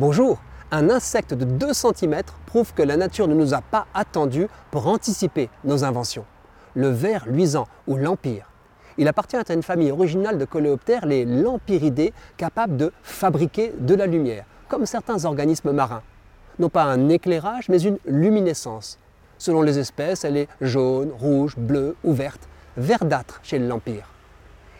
Bonjour Un insecte de 2 cm prouve que la nature ne nous a pas attendus pour anticiper nos inventions. Le ver luisant ou l'empire. Il appartient à une famille originale de coléoptères, les lampiridés, capables de fabriquer de la lumière, comme certains organismes marins. Non pas un éclairage, mais une luminescence. Selon les espèces, elle est jaune, rouge, bleue ou verte, verdâtre chez l'empire.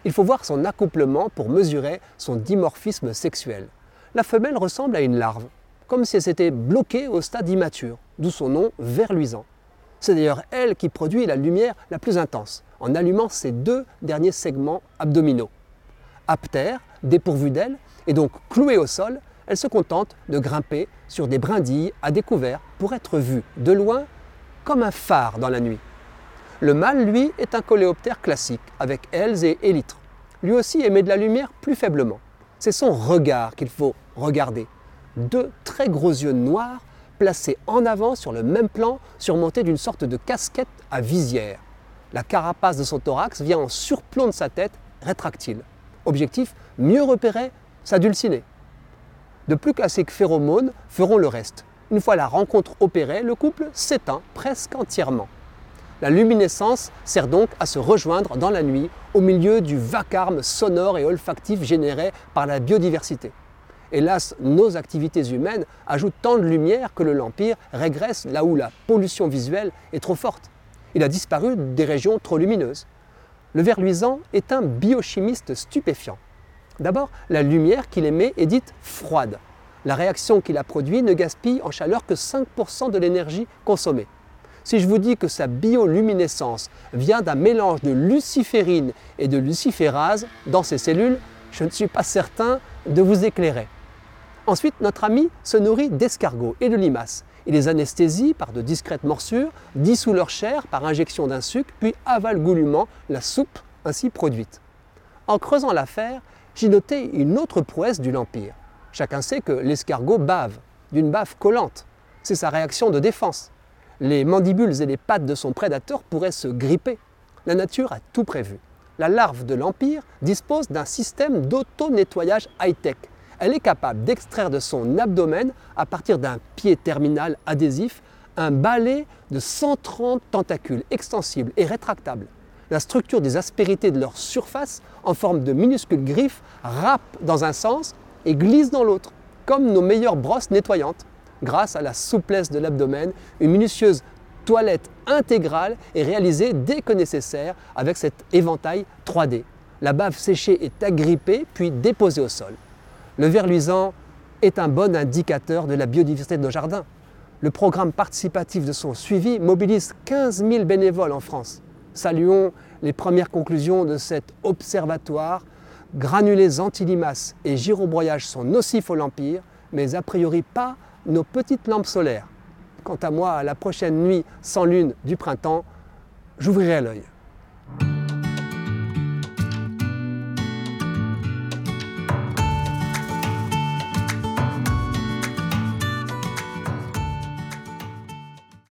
Il faut voir son accouplement pour mesurer son dimorphisme sexuel la femelle ressemble à une larve, comme si elle s'était bloquée au stade immature, d'où son nom verluisant. C'est d'ailleurs elle qui produit la lumière la plus intense, en allumant ses deux derniers segments abdominaux. Aptère, dépourvue d'ailes, et donc clouée au sol, elle se contente de grimper sur des brindilles à découvert pour être vue de loin comme un phare dans la nuit. Le mâle, lui, est un coléoptère classique, avec ailes et élytres. Lui aussi émet de la lumière plus faiblement. C'est son regard qu'il faut regarder. Deux très gros yeux noirs placés en avant sur le même plan, surmontés d'une sorte de casquette à visière. La carapace de son thorax vient en surplomb de sa tête, rétractile. Objectif, mieux repérer sa dulcinée. De plus ses phéromones feront le reste. Une fois la rencontre opérée, le couple s'éteint presque entièrement. La luminescence sert donc à se rejoindre dans la nuit au milieu du vacarme sonore et olfactif généré par la biodiversité. Hélas, nos activités humaines ajoutent tant de lumière que le Lampire régresse là où la pollution visuelle est trop forte. Il a disparu des régions trop lumineuses. Le ver luisant est un biochimiste stupéfiant. D'abord, la lumière qu'il émet est dite froide. La réaction qu'il a produite ne gaspille en chaleur que 5% de l'énergie consommée. Si je vous dis que sa bioluminescence vient d'un mélange de luciférine et de luciférase dans ses cellules, je ne suis pas certain de vous éclairer. Ensuite, notre ami se nourrit d'escargots et de limaces. Il les anesthésie par de discrètes morsures, dissout leur chair par injection d'un sucre, puis avale goulûment la soupe ainsi produite. En creusant l'affaire, j'ai noté une autre prouesse du L'Empire. Chacun sait que l'escargot bave, d'une bave collante. C'est sa réaction de défense les mandibules et les pattes de son prédateur pourraient se gripper. La nature a tout prévu. La larve de l'Empire dispose d'un système d'auto-nettoyage high-tech. Elle est capable d'extraire de son abdomen, à partir d'un pied terminal adhésif, un balai de 130 tentacules extensibles et rétractables. La structure des aspérités de leur surface, en forme de minuscules griffes, râpe dans un sens et glisse dans l'autre, comme nos meilleures brosses nettoyantes grâce à la souplesse de l'abdomen, une minutieuse toilette intégrale est réalisée dès que nécessaire avec cet éventail 3D. La bave séchée est agrippée puis déposée au sol. Le ver luisant est un bon indicateur de la biodiversité de nos jardins. Le programme participatif de son suivi mobilise 15 000 bénévoles en France. Saluons les premières conclusions de cet observatoire. Granulés antilimaces et girobroyages sont nocifs au l'Empire, mais a priori pas nos petites lampes solaires. Quant à moi, la prochaine nuit sans lune du printemps, j'ouvrirai l'œil.